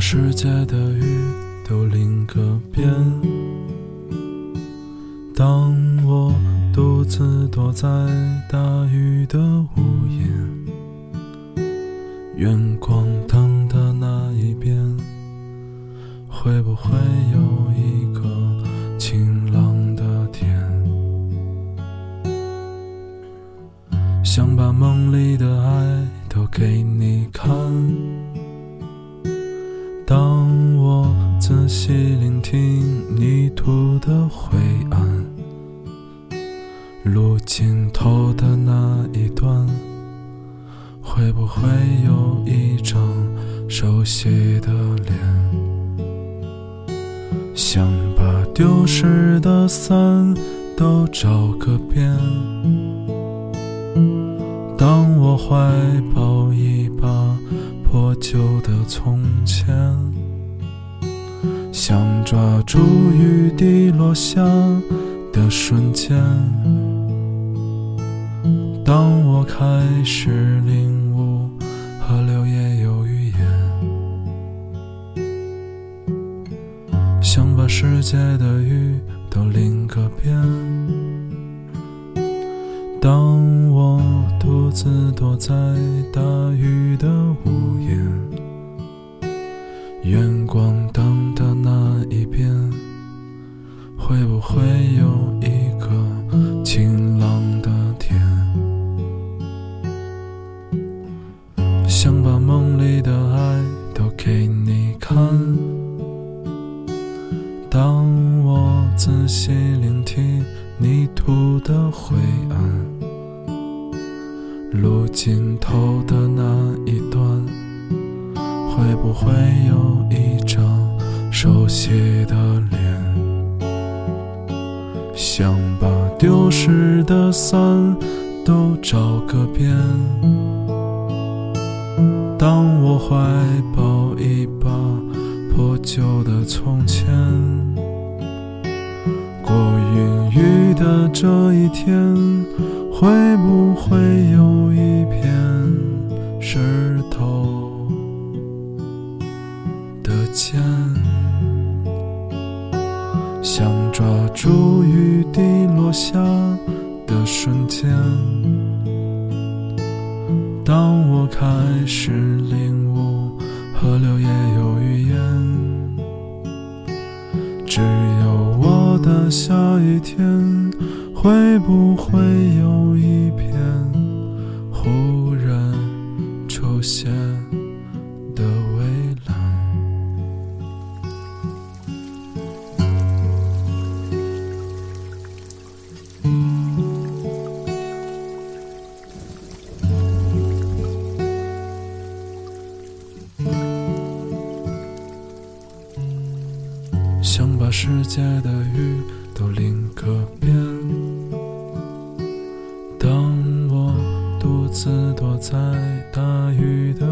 世界的雨都淋个遍。当我独自躲在大雨的屋檐，远光灯的那一边，会不会有一个晴朗的天？想把梦里的爱都给你看。细聆听泥土的灰暗，路尽头的那一段，会不会有一张熟悉的脸？想把丢失的伞都找个遍。当我怀抱一把。破旧的从前，想抓住雨滴落下的瞬间。当我开始领悟河流也有语言，想把世界的雨都淋个遍。当我独自躲在大雨的屋檐，远光想把梦里的爱都给你看。当我仔细聆听泥土的灰暗。路尽头的那一段，会不会有一张熟悉的脸？想把丢失的伞都找个遍。怀抱一把破旧的从前，过云雨的这一天。会不会有一片石头的肩，想抓住雨滴落下的瞬间？当我开始会不会有一片忽然出现的蔚蓝？想把世界的雨就另个边。当我独自躲在大雨的